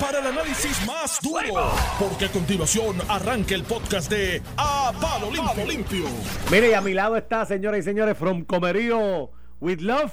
para el análisis más duro, porque a continuación arranca el podcast de A Palo Limpio. Mire, y a mi lado está, señoras y señores, From Comerío with Love,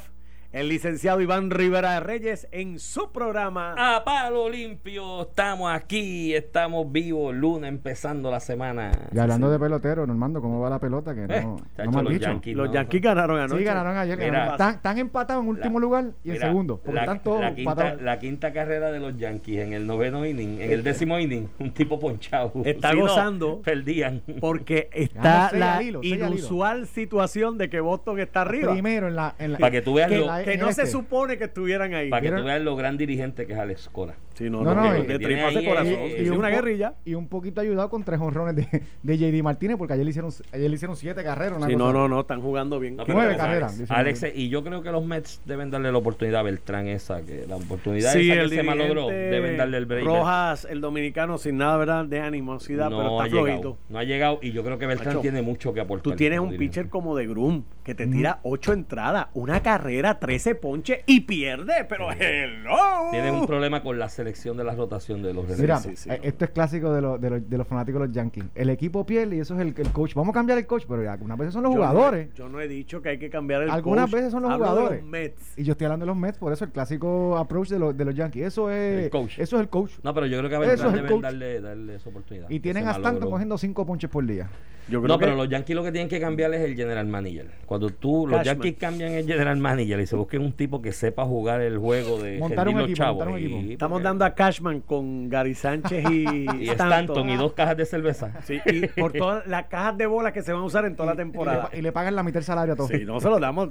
el licenciado Iván Rivera de Reyes en su programa. A palo limpio, estamos aquí, estamos vivos, lunes empezando la semana. Y hablando de pelotero, Normando, ¿cómo va la pelota? Que no, Eh, no chacho, me han los dicho. Yankees, Los no. Yankees ganaron anoche. Sí, ganaron ayer. Mira, ganaron. Están, están empatados en último La- lugar y en Mira, segundo. Porque la, están todos la quinta, empatados. la quinta carrera de los Yankees en el noveno inning, en el décimo inning, un tipo ponchado. Está Si no, gozando. perdían. Porque está la hilo, inusual situación de que Boston está arriba. Primero en la. En la Para que tú veas Que, lo, la- que no este. se supone que estuvieran ahí. para que tú veas lo gran dirigente que es Alex Cora. Sí, no, No, no, no, de- y- tripas de corazón. es y un una guerrilla. Y un poquito ayudado con tres honrones de, de JD Martínez, porque ayer le hicieron, ayer le hicieron siete carreras. una Sí, cosa no, no, no, están jugando bien. No, Nueve carreras, Alex, y yo creo que los Mets deben darle la oportunidad a Beltrán esa, que la oportunidad Sí, esa el que se malogró, deben darle el break. Rojas, el dominicano, sin nada, ¿verdad? De animosidad, no pero ha está llegado, flojito. no ha llegado y yo creo que Beltrán Macho, tiene mucho que aportar. Tú tienes un dirigente. pitcher como de Groom que te tira ocho entradas, una carrera, 13 ponches y pierde, pero hello. Tienes un problema con la selección de la rotación de los Mira, relevos. sí, sí, eh, no. esto es clásico de, los- de, los, de los fanáticos de los Yankees. El equipo pierde y eso es el, el coach. Vamos a cambiar el coach, pero ya, algunas veces son los Yo no- jugadores. Yo no, he dicho que hay que cambiar el Algunas coach. veces son los Hablo de jugadores. los Mets. Y yo estoy hablando de los Mets, por eso el clásico approach de, los de los Yankees. Eso es El coach. Eso es el coach. No, pero yo creo que a Eso Beltrán es el deben coach. darle, darle esa oportunidad. Y tienen a Stanton malogró. cogiendo cinco ponches por día. Yo creo No, que pero los Yankees lo que tienen que cambiar es el general manager. Cuando tú, los. Yankees cambian el general manager y se busquen un tipo que sepa jugar el juego de Montar un los equipo, chavos. montar un equipo. y- estamos porque- dando a Cashman con Gary Sánchez y, y Stanton y dos cajas de cerveza. Sí, y por todas las cajas de bolas que se van a usar en toda la Y le, temporada. y le pagan la mitad del salario a todos. Sí, no se lo damos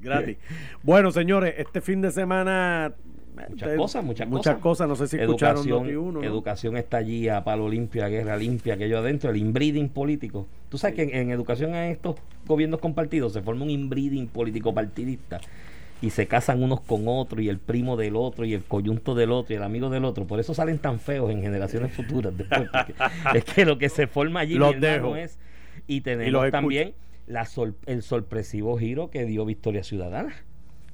gratis. Bueno, señores, este fin de semana. Muchas cosas, muchas, muchas cosas. No sé si escucharon educación, Noti1, ¿no? educación está allí a palo limpio, a guerra limpia, aquello adentro, el inbreeding político. Tú sabes que en, en educación en estos gobiernos compartidos se forma un inbreeding político partidista y se casan unos con otros y el primo del otro y el coyunto del otro y el amigo del otro. Por eso salen tan feos en generaciones futuras después. es que lo que se forma allí Los dejo. es y Y tenemos los también la sor- el sorpresivo giro que dio Victoria Ciudadana.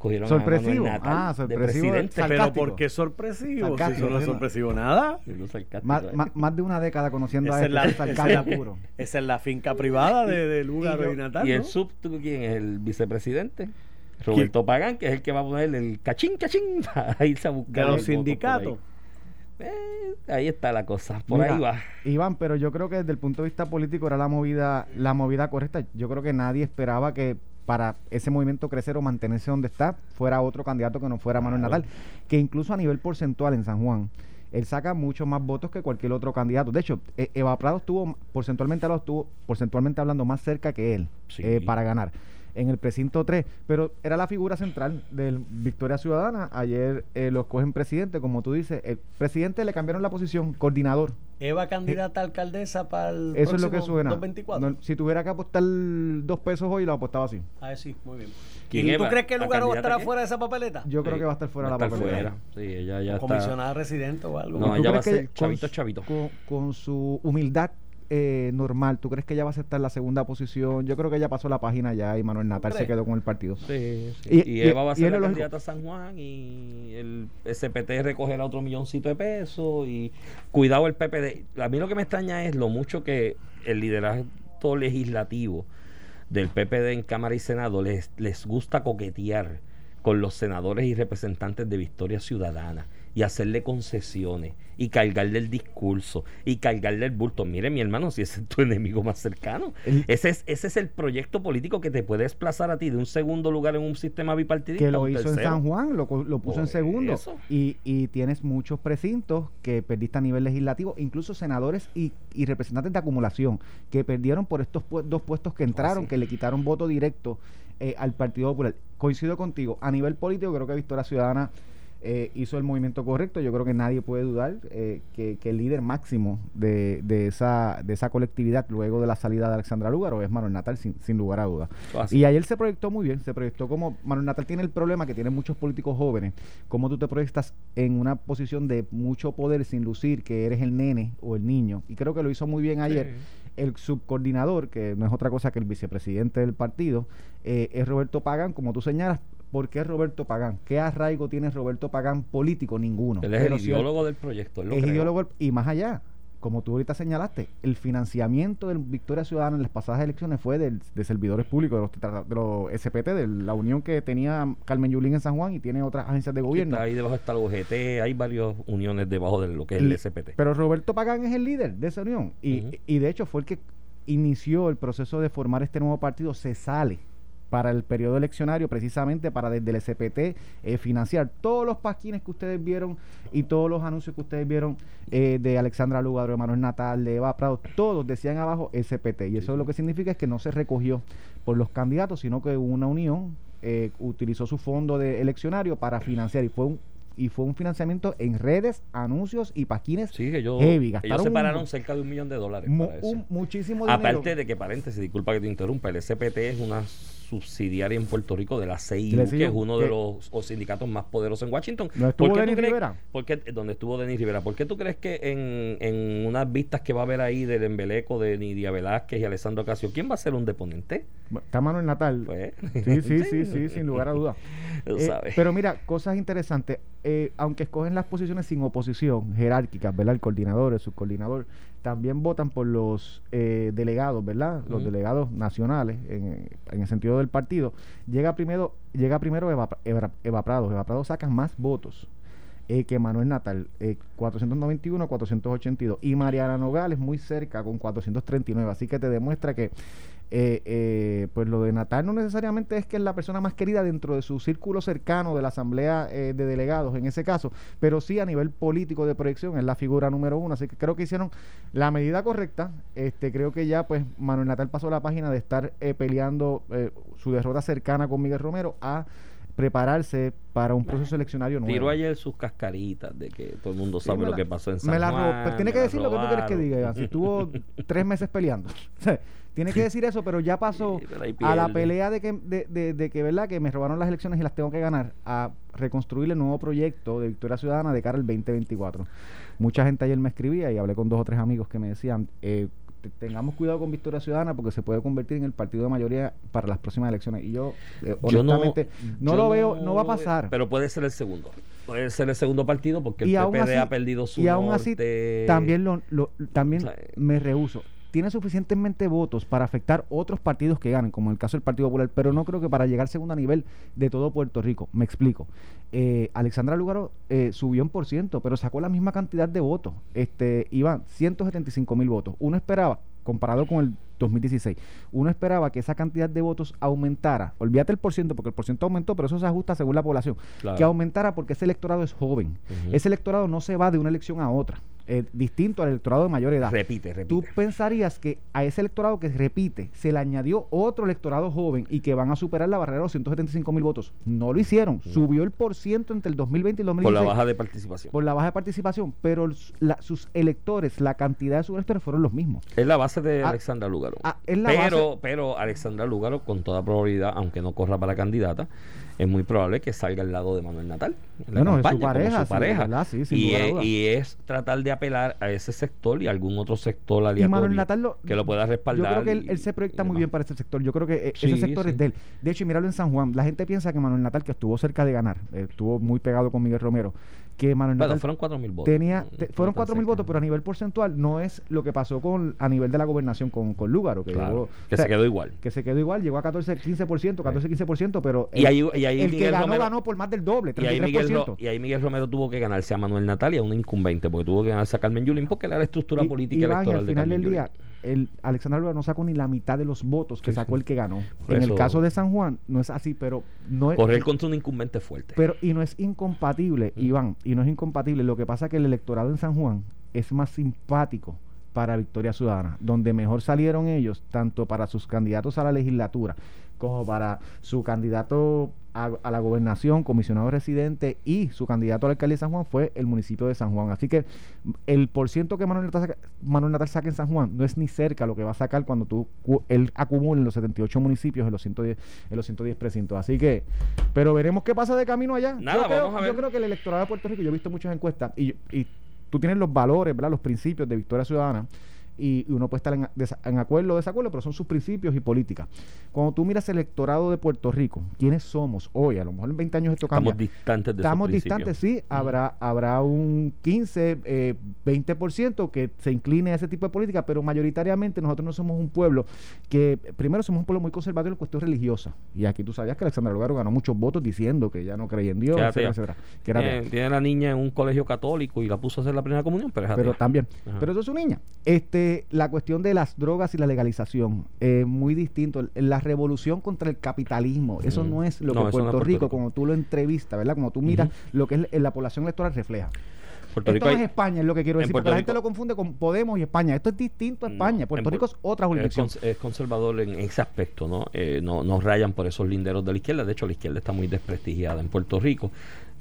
Cogieron a Sorpresivo. Natal Ah, de sorpresivo. presidente. Pero. ¿por qué sorpresivo? Si eso no es sorpresivo nada. Sarcástico Más, más- más de una década conociendo Esa a este esa, es sarcasmo la, puro. esa es la finca privada de, de lugar Y yo- de natal. ¿Y el sub, tú quién es? El vicepresidente. Roberto Pagán, que es el que va a poner el cachín, cachín, para irse a buscar de los sindicatos. ahí. Eh, ahí está la cosa, por Mira, ahí va. Iván, pero yo creo que desde el punto de vista político era la movida, la movida correcta. Yo creo que nadie esperaba que para ese movimiento crecer o mantenerse donde está fuera otro candidato que no fuera Manuel. Natal, que incluso a nivel porcentual en San Juan, él saca muchos más votos que cualquier otro candidato. De hecho, E- Eva Prado estuvo porcentualmente estuvo porcentualmente hablando más cerca que él Sí. eh, para ganar en el precinto 3, pero era la figura central del Victoria Ciudadana. Ayer eh, lo escogen presidente, como tú dices, el presidente le cambiaron la posición, coordinador. Eva candidata a alcaldesa para el Eso es lo que próximo suena. 2024. No, si tuviera que apostar dos pesos hoy, lo apostaba así. Ah, sí, muy bien. ¿Quién ¿Y tú Eva? crees que el ¿La lugar va a estar fuera de esa papeleta? Yo creo Sí, que va a estar fuera de la papeleta. fuera. Sí, ella ya está. Comisionada residente o algo. No, ¿Tú ella va a ser con chavito, chavito. Con, con su humildad eh, normal, ¿tú crees que ella va a aceptar la segunda posición? Yo creo que ella pasó la página ya y Manuel Natal se quedó con el partido. Sí, sí. Y- Y, y- Eva va a ser la candidata a San Juan y el SPT recogerá otro milloncito de pesos y cuidado el PPD. A mí lo que me extraña es lo mucho que el liderazgo legislativo del PPD en Cámara y Senado les, les gusta coquetear con los senadores y representantes de Victoria Ciudadana y hacerle concesiones y cargarle el discurso y cargarle el bulto. Mire, mi hermano, si ese es tu enemigo más cercano, El- ese es, ese es el proyecto político que te puede desplazar a ti de un segundo lugar en un sistema bipartidista. que lo hizo en. San Juan, lo, lo puso en segundo. Y, y tienes muchos precintos que perdiste a nivel legislativo, incluso senadores y, y representantes de acumulación que perdieron por estos pu- dos puestos que entraron, sí. que le quitaron voto directo eh, al Partido Popular. Coincido contigo, a nivel político creo que Victoria Ciudadana eh, hizo el movimiento correcto. Yo creo que nadie puede dudar eh, que, que el líder máximo de, de esa, de esa colectividad luego de la salida de Alexandra Lúgaro es Manuel Natal, sin, sin lugar a dudas. Así. Y ayer se proyectó muy bien, se proyectó como Manuel Natal tiene el problema que tienen muchos políticos jóvenes, como tú te proyectas en una posición de mucho poder sin lucir que eres el nene o el niño. Y creo que lo hizo muy bien ayer. El subcoordinador, que no es otra cosa que el vicepresidente del partido, eh, es Roberto Pagan, como tú señalas, ¿por qué Roberto Pagán? ¿Qué arraigo tiene Roberto Pagán político? Ninguno. Él es Pero el si él- ideólogo del proyecto. él lo es creó. ideólogo y más allá. Como tú ahorita señalaste, el financiamiento de Victoria Ciudadana en las pasadas elecciones fue del- de servidores públicos, de los, de los SPT, de la unión que tenía Carmen Yulín en San Juan y tiene otras agencias de gobierno. está ahí debajo está el UGT, hay varias uniones debajo de lo que es el SPT. Pero Roberto Pagán es el líder de esa unión. Y, y de hecho fue el que inició el proceso de formar este nuevo partido. Se sale para el periodo eleccionario precisamente para desde el SPT eh, financiar todos los pasquines que ustedes vieron y todos los anuncios que ustedes vieron eh, de Alexandra Lugaro, de Manuel Natal, de Eva Prado, todos decían abajo SPT. Y eso lo que significa es que no se recogió por los candidatos, sino que una unión eh, utilizó su fondo de eleccionario para financiar y fue un y fue un financiamiento en redes, anuncios y pasquines Sí, que yo, heavy, ellos gastaron separaron un- cerca de un millón de dólares. mu- para eso. un- muchísimo dinero. Aparte de que, paréntesis, disculpa que te interrumpa, el SPT es una subsidiaria en Puerto Rico de la CIU, que es uno que- de los, sindicatos más poderosos en Washington. ¿No estuvo ¿Por qué Denis crees- Rivera? por qué- donde estuvo Denis Rivera. ¿Por qué tú crees que en, en unas vistas que va a haber ahí del embeleco de Nidia Velázquez y Alessandro Casio, ¿quién va a ser un deponente? Está Manuel Natal. Pues, Sí, sí, sí, sí, sin lugar a dudas. Tú Eh, pero mira, cosas interesantes. Eh, aunque escogen las posiciones sin oposición, jerárquicas, ¿verdad? El coordinador, el subcoordinador, también votan por los eh, delegados, ¿verdad? Los delegados nacionales, en, en el sentido del partido. Llega primero, llega primero Eva, Eva, Eva Prado. Eva Prado saca más votos eh, que Manuel Natal, eh, 491 482. Y Mariana Nogales muy cerca con 439. Así que te demuestra que eh, eh, pues lo de Natal no necesariamente es que es la persona más querida dentro de su círculo cercano de la Asamblea eh, de Delegados en ese caso, pero sí a nivel político de proyección es la figura número uno. Así que creo que hicieron la medida correcta. Este Creo que ya pues Manuel Natal pasó la página de estar eh, peleando eh, su derrota cercana con Miguel Romero a prepararse para un proceso eleccionario nuevo. Tiró ayer sus cascaritas de que todo el mundo Sí, sabe lo que pasó en San me la Juan. pero tiene que decir lo que tú quieres que diga, Iván. Si estuvo tres meses peleando. Tiene que decir eso, pero ya pasó a la pelea de que, de, de- de que, ¿verdad? Que me robaron las elecciones y las tengo que ganar, a reconstruir el nuevo proyecto de Victoria Ciudadana de cara al 2024. Mucha gente ayer me escribía y hablé con dos o tres amigos que me decían, eh, te- tengamos cuidado con Victoria Ciudadana porque se puede convertir en el partido de mayoría para las próximas elecciones. Y yo, eh, Yo no, honestamente, no, yo lo veo, no va a pasar. Pero puede ser el segundo. Puede ser el segundo partido porque el PPD así, ha perdido su y aún así también lo, lo- también O sea, me rehuso tiene suficientemente votos para afectar otros partidos que ganen, como el caso del Partido Popular, pero no creo que para llegar segundo a nivel de todo Puerto Rico. Me explico. Eh, Alexandra Lugaro eh, subió en por ciento, pero sacó la misma cantidad de votos. Este, iban 175 mil votos. Uno esperaba, comparado con el 2016, uno esperaba que esa cantidad de votos aumentara. Olvídate el por ciento, porque el por ciento aumentó, pero eso se ajusta según la población. Claro. Que aumentara porque ese electorado es joven. Ese electorado no se va de una elección a otra. Eh, distinto al electorado de mayor edad. Repite, repite. Tú pensarías que a ese electorado que repite se le añadió otro electorado joven y que van a superar la barrera de los 175 mil votos. No lo hicieron. Subió el por ciento entre el 2020 y el por 2016 la baja de participación. por la baja de participación, pero la- sus electores, la cantidad de sus electores fueron los mismos. Es la base de Ah, Alexandra Lugaro. ah, es la pero, base- pero Alexandra Lugaro, con toda probabilidad, aunque no corra para candidata, es muy probable que salga al lado de Manuel Natal. Bueno, es su campaña, pareja, su sí, pareja. ¿verdad? Sí, y, es, y es tratar de apelar a ese sector y algún otro sector Y aleatorio Manuel Natal lo, que lo pueda Yo respaldar. creo que él, y- él se proyecta y muy bien para ese sector. Yo creo que eh, ese sector es de él. De hecho, y míralo en San Juan. La gente piensa que Manuel Natal, que estuvo cerca de ganar, eh, estuvo muy pegado con Miguel Romero, que Manuel Natal fueron 4 mil votos. tenía, No te- fue fueron tan 4 mil cerca. votos, pero a nivel porcentual no es lo que pasó con a nivel de la gobernación con, con Lúgaro, que, Claro, llegó- que o sea, se quedó igual. que se quedó igual, llegó a 14, 15%, 14, 15%, pero Y ahí- y ahí el que ganó Romero- ganó por más del doble, Y ahí, Miguel, 33%. Ro- y ahí Miguel Romero tuvo que ganarse a Manuel Natal y a un incumbente, porque tuvo que ganarse a Carmen Yulín, porque era la estructura Y- política y electoral al de final Carmen del Yulín. El Alexander Lúgaro no sacó ni la mitad de los votos que Sí, sacó sí. el que ganó. Por en el caso de San Juan no es así, pero no es Correr contra un incumbente fuerte. pero y no es incompatible, Mm. Iván, y no es incompatible. Lo que pasa es que el electorado en San Juan es más simpático para Victoria Ciudadana, donde mejor salieron ellos, tanto para sus candidatos a la legislatura como para su candidato a, a la gobernación, comisionado residente y su candidato a la alcaldía de San Juan fue el municipio de San Juan. Así que el porciento que Manuel Natal, saca, Manuel Natal saca en San Juan no es ni cerca lo que va a sacar cuando tú él acumule en los 78 municipios en los 110 en los 110 precintos. Así que, pero veremos qué pasa de camino allá. Nada, yo, creo, vamos a ver. yo creo que el electorado de Puerto Rico, yo he visto muchas encuestas y, y tú tienes los valores, ¿verdad? los principios de Victoria Ciudadana. Y, uno puede estar en, en acuerdo o desacuerdo, pero son sus principios y políticas. Cuando tú miras el electorado de Puerto Rico, ¿quiénes somos hoy? A lo mejor en 20 años esto cambia. Estamos distantes de Estamos distantes, sí. Habrá, habrá un 15, eh, 20% que se incline a ese tipo de política, pero mayoritariamente nosotros no somos un pueblo que, primero, somos un pueblo muy conservador en cuestión religiosa. Y aquí tú sabías que Alexandra Lugaro ganó muchos votos diciendo que ya no creía en Dios, etcétera, etcétera. Que tiene, la niña en un colegio católico y la puso a hacer la primera comunión, pero es Pero también. Pero eso es su niña. Este, la cuestión de las drogas y la legalización, eh, muy distinto. La revolución contra el capitalismo, eso no es lo que Puerto, Rico, como tú lo entrevistas, ¿verdad? Como tú miras lo que es la población electoral refleja. Puerto Esto no es España, es lo que quiero decir, porque la gente lo confunde con Podemos y España. Esto es distinto a España. Puerto Rico es otra jurisdicción. Es, conservador en ese aspecto, ¿no? Eh, ¿no? No rayan por esos linderos de la izquierda. De hecho, la izquierda está muy desprestigiada en Puerto Rico.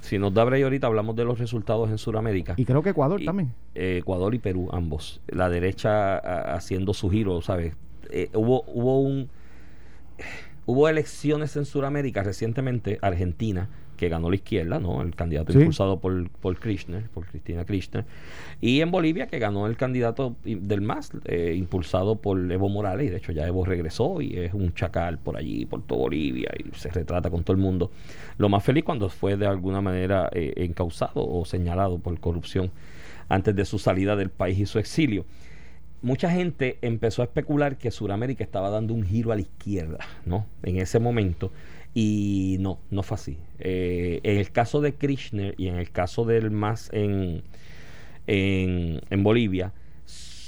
Si nos da breve ahorita, hablamos de los resultados en Sudamérica. Y creo que Ecuador también. Eh, Ecuador y Perú, ambos. La derecha haciendo su giro, ¿sabes? Eh, hubo, hubo un. Hubo elecciones en Sudamérica recientemente, Argentina, que ganó la izquierda, ¿no? El candidato impulsado por, por Kirchner, por Cristina Kirchner. Y en Bolivia, que ganó el candidato del MAS, eh, impulsado por Evo Morales. Y de hecho ya Evo regresó y es un chacal por allí, por toda Bolivia, y se retrata con todo el mundo. Lo más feliz cuando fue de alguna manera eh, encausado o señalado por corrupción antes de su salida del país y su exilio mucha gente empezó a especular que Sudamérica estaba dando un giro a la izquierda, ¿no? En ese momento. Y no, no fue así. Eh, en el caso de Kirchner y en el caso del MAS en, en, en Bolivia,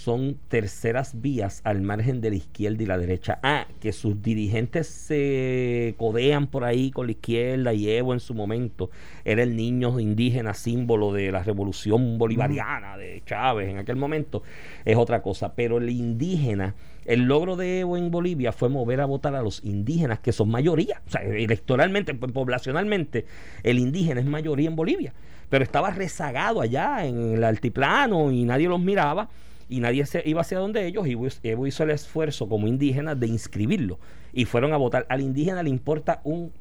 son terceras vías al margen de la izquierda y la derecha. Ah, que sus dirigentes se codean por ahí con la izquierda y Evo en su momento era el niño indígena símbolo de la revolución bolivariana de Chávez en aquel momento, es otra cosa. Pero el indígena, el logro de Evo en Bolivia fue mover a votar a los indígenas, que son mayoría, o sea, electoralmente, poblacionalmente, el indígena es mayoría en Bolivia, pero estaba rezagado allá en el altiplano y nadie los miraba y nadie se iba hacia donde ellos y Evo hizo el esfuerzo como indígena de inscribirlo. Y fueron a votar. Al indígena le importa un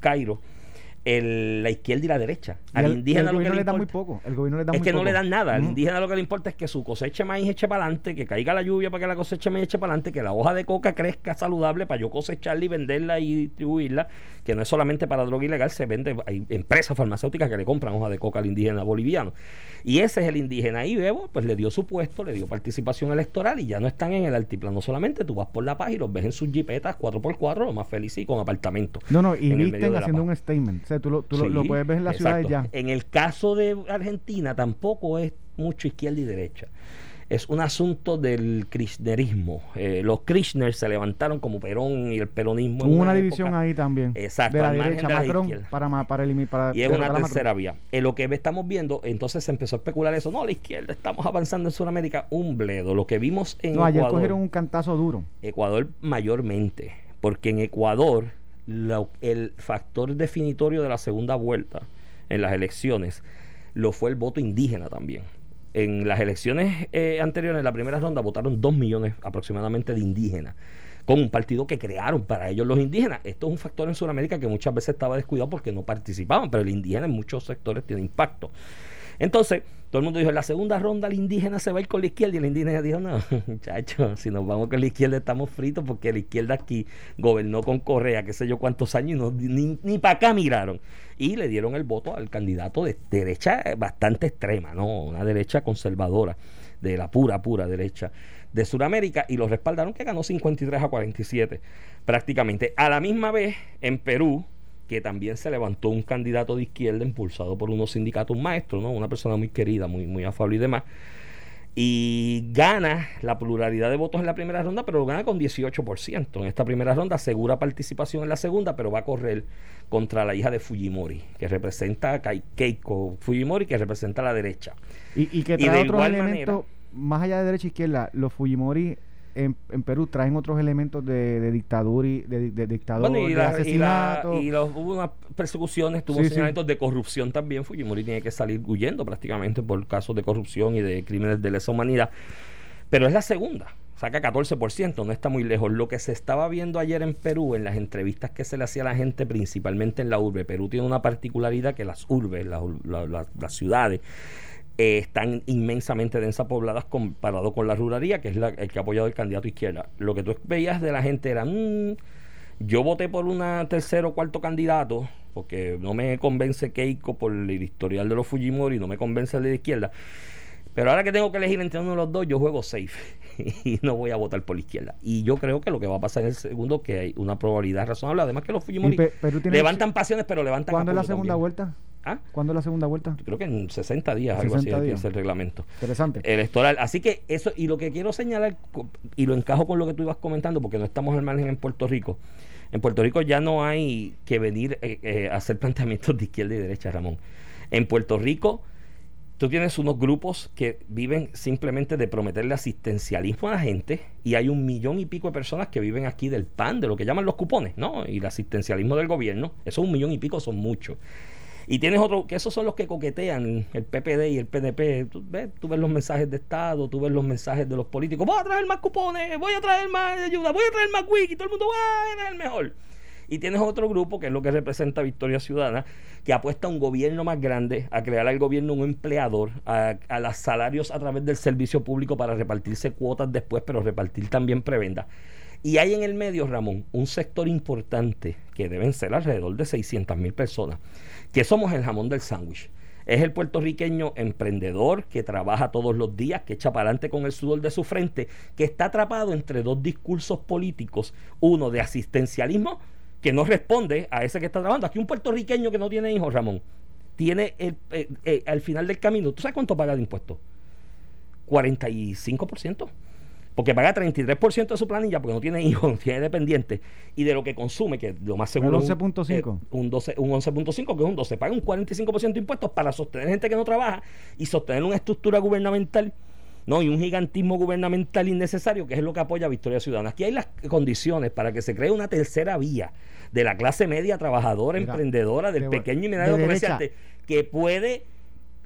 Cairo el, la izquierda y la derecha. Al indígena el gobierno le, da muy poco. El gobierno le da es que no le dan nada. Al indígena lo que le importa es que su cosecha maíz eche para adelante, que caiga la lluvia para que la cosecha maíz eche para adelante, que la hoja de coca crezca saludable para yo cosecharla y venderla y distribuirla, que no es solamente para droga ilegal, se vende, hay empresas farmacéuticas que le compran hoja de coca al indígena boliviano. Y ese es el indígena. Y Bebo, pues le dio su puesto, le dio participación electoral y ya no están en el altiplano solamente. Tú vas por la paz y los ves en sus jipetas 4x4, lo más feliz y con apartamento. No, no, y visten haciendo un statement. Sea, tú lo, tú lo, puedes ver en la ciudad ya. En el caso de Argentina tampoco es mucho izquierda y derecha es un asunto del kirchnerismo. Eh, los Kirchner se levantaron como Perón y el peronismo. Hubo una, división ahí también. Exacto. De la derecha, Macron, para, para, eliminar. y es una tercera vía. En lo que estamos viendo, entonces se empezó a especular eso. No, la izquierda, estamos avanzando en Sudamérica. Un bledo. Lo que vimos en no, ayer cogieron un cantazo duro. Ecuador mayormente. Porque en Ecuador, el factor definitorio de la segunda vuelta en las elecciones lo fue el voto indígena también en las elecciones eh, anteriores, en la primera ronda, votaron dos millones aproximadamente de indígenas con un partido que crearon para ellos los indígenas. Esto es un factor en Sudamérica que muchas veces estaba descuidado porque no participaban, pero el indígena en muchos sectores tiene impacto. Entonces, todo el mundo dijo, en la segunda ronda el indígena se va a ir con la izquierda y el indígena dijo, no, muchachos, si nos vamos con la izquierda estamos fritos porque la izquierda aquí gobernó con Correa, qué sé yo cuántos años, y no, ni, ni para acá miraron. Y le dieron el voto al candidato de derecha bastante extrema, ¿no? Una derecha conservadora, de la pura, pura derecha de Sudamérica y lo respaldaron que ganó 53 a 47 prácticamente. A la misma vez, en Perú, que también se levantó un candidato de izquierda impulsado por unos sindicatos maestros, ¿no? Una persona muy querida, muy, muy afable y demás. Y gana la pluralidad de votos en la primera ronda, pero lo gana con 18%. En esta primera ronda asegura participación en la segunda, pero va a correr contra la hija de Fujimori, que representa a Keiko Fujimori, que representa a la derecha. Y, que trae otros elementos, más allá de derecha e izquierda, los Fujimori en, en, Perú traen otros elementos de, dictadura y de, de, dictador, y de asesinato. Y, los, hubo unas persecuciones, tuvo señalamientos de corrupción también. Fujimori tiene que salir huyendo prácticamente por casos de corrupción y de crímenes de lesa humanidad. Pero es la segunda, saca 14%, no está muy lejos. Lo que se estaba viendo ayer en Perú, en las entrevistas que se le hacía a la gente, principalmente en la urbe, Perú tiene una particularidad que las urbes, las ciudades, eh, están inmensamente densas pobladas comparado con la ruralía, que es la, el que ha apoyado el candidato izquierda. Lo que tú veías de la gente era, mm, yo voté por una tercero o cuarto candidato, porque no me convence Keiko por el historial de los Fujimori, no me convence el de la izquierda. Pero ahora que tengo que elegir entre uno de los dos, yo juego safe y no voy a votar por la izquierda. Y yo creo que lo que va a pasar en el segundo, que hay una probabilidad razonable, además que los Fujimori levantan pasiones, pero levantan ¿Cuándo es la segunda vuelta? ¿Ah? ¿Cuándo es la segunda vuelta? Creo que en 60 días, algo así, es el reglamento. Interesante. Electoral. Así que eso, y lo que quiero señalar, y lo encajo con lo que tú ibas comentando, porque no estamos al margen en Puerto Rico. En Puerto Rico ya no hay que venir eh, eh, a hacer planteamientos de izquierda y derecha, Ramón. En Puerto Rico tú tienes unos grupos que viven simplemente de prometerle asistencialismo a la gente y hay un millón y pico de personas que viven aquí del PAN, de lo que llaman los cupones, ¿no? Y el asistencialismo del gobierno, eso un millón y pico son muchos. Y tienes otro, que esos son los que coquetean, el PPD y el PNP. Tú ves, tú ves los mensajes de Estado, tú ves los mensajes de los políticos. Voy a traer más cupones, voy a traer más ayuda, voy a traer más wiki, todo el mundo va a el mejor. Y tienes otro grupo, que es lo que representa Victoria Ciudadana, que apuesta a un gobierno más grande, a crear al gobierno un empleador, a, los salarios a través del servicio público para repartirse cuotas después, pero repartir también prebenda. Y hay en el medio, Ramón, un sector importante, que deben ser alrededor de 600 mil personas, que somos el jamón del sándwich. Es el puertorriqueño emprendedor que trabaja todos los días, que echa para adelante con el sudor de su frente, que está atrapado entre dos discursos políticos, uno de asistencialismo, que no responde a ese que está trabajando. Aquí un puertorriqueño que no tiene hijos, Ramón, tiene el, eh, eh, al final del camino, ¿tú sabes cuánto paga de impuestos? 45% porque paga 33% de su planilla porque no tiene hijos, no tiene dependientes, y de lo que consume, que lo más seguro un 11.5. un, 12, un 11.5, que es un 12, paga un 45% de impuestos para sostener gente que no trabaja y sostener una estructura gubernamental. ¿no? y un gigantismo gubernamental innecesario, que es lo que apoya Victoria Ciudadana. Aquí hay las condiciones para que se cree una tercera vía de la clase media trabajadora, emprendedora, del pequeño y mediano comerciante, que puede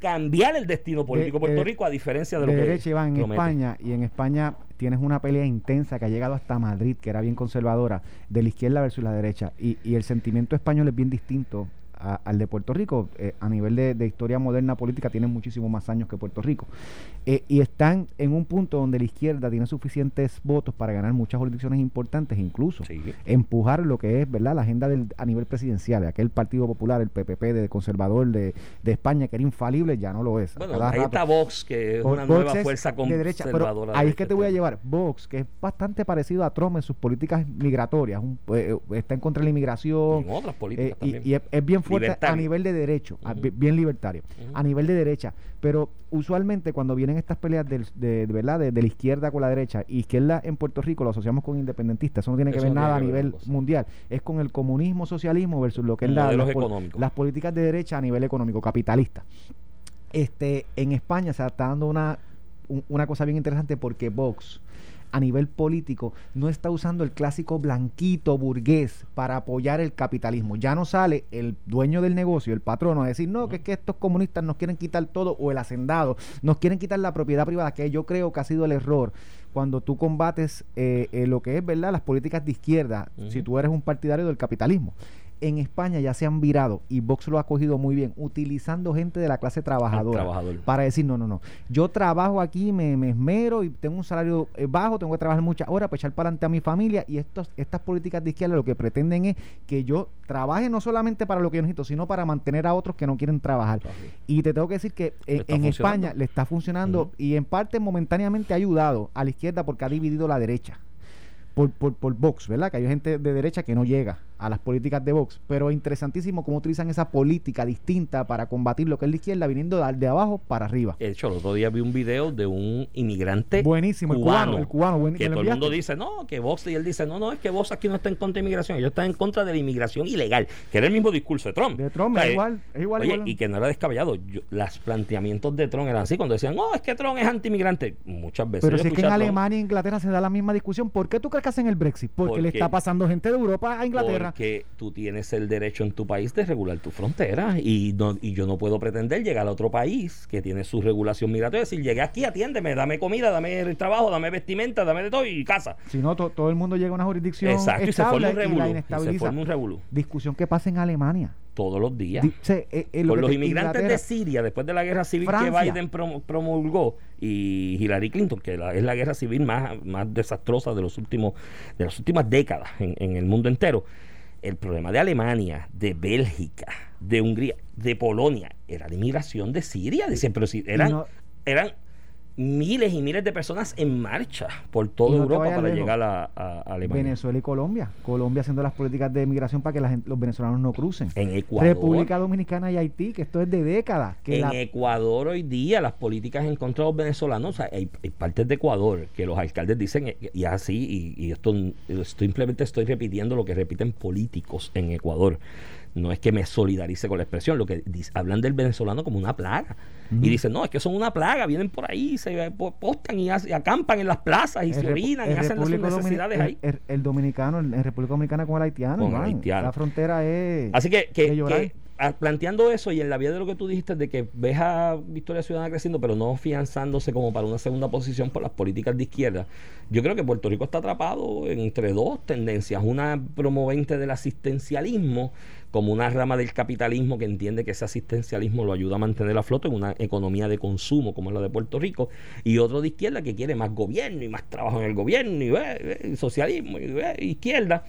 cambiar el destino político de, Puerto Rico a diferencia de, lo que derecha en España y en España tienes una pelea intensa que ha llegado hasta Madrid, que era bien conservadora, de la izquierda versus la derecha. Y, y el sentimiento español es bien distinto al de Puerto Rico. Eh, a nivel de, historia moderna política, tienen muchísimos más años que Puerto Rico. Eh, y están en un punto donde la izquierda tiene suficientes votos para ganar muchas jurisdicciones importantes, incluso empujar lo que es verdad la agenda del, a nivel presidencial. Aquel Partido Popular, el PPP de conservador de, España, que era infalible, ya no lo es. Bueno, ahí está Vox, que es una nueva fuerza conservadora. De ahí es que te voy a llevar. Vox, que es bastante parecido a Trump en sus políticas migratorias. Eh, está en contra de la inmigración. Y en otras políticas y, y es bien fuerte a nivel de derecho, bien libertario, a nivel de derecha. Pero usualmente cuando vienen estas peleas de, ¿verdad? De, la izquierda con la derecha, izquierda en Puerto Rico lo asociamos con independentistas, eso no tiene que ver nada a nivel mundial, es con el comunismo, socialismo versus lo que es la, las, políticas de derecha a nivel económico, capitalista. Este, en España se está dando una, una cosa bien interesante porque Vox a nivel político no está usando el clásico blanquito burgués para apoyar el capitalismo. Ya no sale el dueño del negocio, el patrono, a decir, no, que es que estos comunistas nos quieren quitar todo, o el hacendado, nos quieren quitar la propiedad privada, que yo creo que ha sido el error cuando tú combates eh, eh, lo que es, ¿verdad?, las políticas de izquierda, si tú eres un partidario del capitalismo en España ya se han virado y Vox lo ha cogido muy bien, utilizando gente de la clase trabajadora para decir, no, no, no, yo trabajo aquí, me, me, esmero y tengo un salario eh, bajo, tengo que trabajar muchas horas para echar para adelante a mi familia y estos, estas políticas de izquierda lo que pretenden es que yo trabaje no solamente para lo que yo necesito, sino para mantener a otros que no quieren trabajar. Y te tengo que decir que eh, en España le está funcionando y en parte momentáneamente ha ayudado a la izquierda porque ha dividido la derecha por, por, por Vox, ¿verdad? Que hay gente de derecha que no llega a las políticas de Vox, pero es interesantísimo cómo utilizan esa política distinta para combatir lo que es la izquierda, viniendo de, abajo para arriba. De hecho, el otro día vi un video de un inmigrante buenísimo, cubano, el cubano, que todo el mundo dice, no, que Vox, y él dice, no, no, es que Vox aquí no está en contra de inmigración, ellos están en contra de la inmigración ilegal, que era el mismo discurso de Trump. De Trump, es igual, es igual, oye, y que no era descabellado, los planteamientos de Trump eran así, cuando decían, no, es que Trump es anti-inmigrante, muchas veces. Pero si es que en Alemania e Inglaterra se da la misma discusión, ¿por qué tú crees que hacen el Brexit? Porque, le está pasando gente de Europa a Inglaterra. Porque tú tienes el derecho en tu país de regular tu frontera y, no, y yo no puedo pretender llegar a otro país que tiene su regulación migratoria y decir, llegué aquí, atiéndeme, dame comida, dame trabajo, dame vestimenta, dame de todo y casa. Si no, todo el mundo llega a una jurisdicción Exacto, y se forma un revolú. Discusión que pasa en Alemania todos los días. Eh, eh, lo que los te- inmigrantes Inglaterra- de Siria, después de la guerra civil Francia. que Biden promulgó, y Hillary Clinton, que la- es la guerra civil más, más desastrosa de los últimos de las últimas décadas en, en el mundo entero. El problema de Alemania, de Bélgica, de Hungría, de Polonia, era la inmigración de Siria. Decían, pero si eran, no- eran miles y miles de personas en marcha por toda no Europa para lejos. llegar a, a- Alemania. Venezuela y Colombia. Colombia haciendo las políticas de migración para que la gente- los venezolanos no crucen. En Ecuador. República Dominicana y Haití, que esto es de décadas. Que en la- Ecuador hoy día las políticas en contra de los venezolanos, o sea, hay, hay partes de Ecuador que los alcaldes dicen, eh, y así, y, y esto, esto simplemente estoy repitiendo lo que repiten políticos en Ecuador. No es que me solidarice con la expresión, lo que dice- hablan del venezolano como una plaga. Y dicen, no, es que son una plaga, vienen por ahí, se po- postan y, hace- y acampan en las plazas y el se orinan y hacen las necesidades ahí. El, el dominicano, en República Dominicana con el haitiano. Con haitiano. La frontera es. Así que, que- ah, planteando eso y en la vía de lo que tú dijiste de que ves a Victoria Ciudadana creciendo, pero no afianzándose como para una segunda posición por las políticas de izquierda, yo creo que Puerto Rico está atrapado entre dos tendencias. Una promovente del asistencialismo, como una rama del capitalismo que entiende que ese asistencialismo lo ayuda a mantener a flote en una economía de consumo como la de Puerto Rico, y otro de izquierda que quiere más gobierno y más trabajo en el gobierno y, eh, eh, socialismo y eh, izquierda.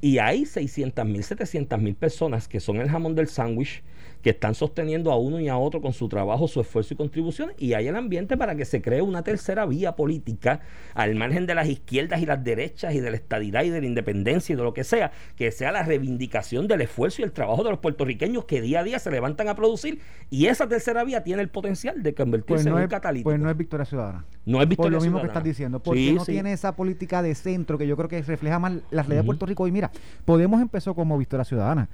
Y hay 600 mil, 700 mil personas que son el jamón del sándwich, que están sosteniendo a uno y a otro con su trabajo, su esfuerzo y contribuciones. Y hay el ambiente para que se cree una tercera vía política, al margen de las izquierdas y las derechas y de la estadidad y de la independencia y de lo que sea, que sea la reivindicación del esfuerzo y el trabajo de los puertorriqueños que día a día se levantan a producir. Y esa tercera vía tiene el potencial de convertirse pues, no en un es, catalítico. pues no es Victoria Ciudadana. No es Por Victoria lo mismo que estás diciendo, porque Sí, no sí. tiene esa política de centro que yo creo que refleja más la realidad de Ujú. Puerto Rico. Y mira, Podemos empezó como Victoria Ciudadana.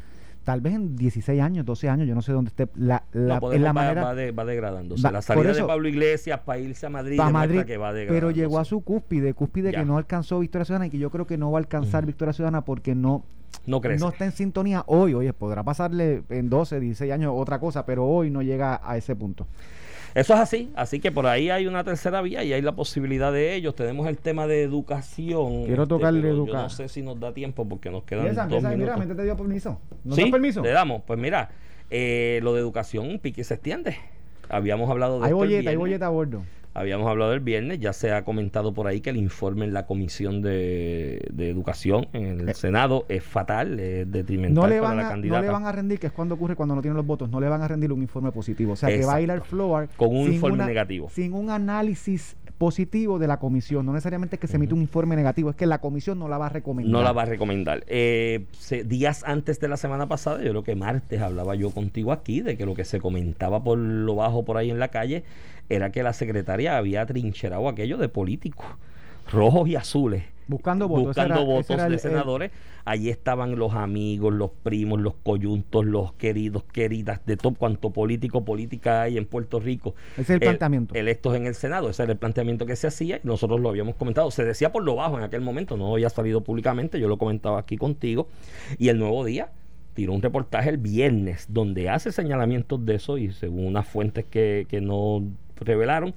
Tal vez en 16 años, 12 años, yo no sé dónde esté la, la, No, en la va, manera va de- va degradándose. Va- la salida de Pablo Iglesias para irse a Madrid pa' demuestra Madrid, que va pero llegó a su cúspide, cúspide Ya. que no alcanzó Victoria Ciudadana y que yo creo que no va a alcanzar. Victoria Ciudadana porque no, No crece. no está en sintonía hoy. Oye, podrá pasarle en 12, 16 años otra cosa, pero hoy no llega a ese punto. Eso es así, así que por ahí hay una tercera vía y hay la posibilidad de ellos. Tenemos el tema de educación. Quiero tocarle pero Yo educar. no sé si nos da tiempo porque nos quedan Empieza, dos mira, minutos. mente te dio permiso. ¿No sí, das permiso? le damos. Pues mira, eh, lo de educación, un pique se extiende. Habíamos hablado de Hay esto bolleta, hay bolleta a bordo. Habíamos hablado el viernes, ya se ha comentado por ahí que el informe en la Comisión de, de Educación en el Eh. Senado es fatal, es detrimental No le, para van la a, no candidata. le van a rendir, que es cuando ocurre cuando no tienen los votos, no le van a rendir un informe positivo. O sea, que va a ir al Exacto. floor Con un informe una- negativo. Sin un análisis positivo de la comisión. No necesariamente es que se emite un informe negativo, es que la comisión no la va a recomendar. No la va a recomendar. Eh, se- días antes de la semana pasada, yo creo que martes hablaba yo contigo aquí de que lo que se comentaba por lo bajo por ahí en la calle era que la secretaria había trincherado aquello de políticos rojos y azules Buscando votos. buscando era- votos de el- el- senadores. Allí estaban los amigos, los primos, los coyuntos, los queridos, queridas, de todo cuanto político, política hay en Puerto Rico. Ese es el el- planteamiento. Electos en el Senado. Ese era el planteamiento que se hacía y nosotros lo habíamos comentado. Se decía por lo bajo en aquel momento, no había salido públicamente, yo lo comentaba aquí contigo. Y el nuevo día tiró un reportaje el viernes donde hace señalamientos de eso y según unas fuentes que, que no revelaron,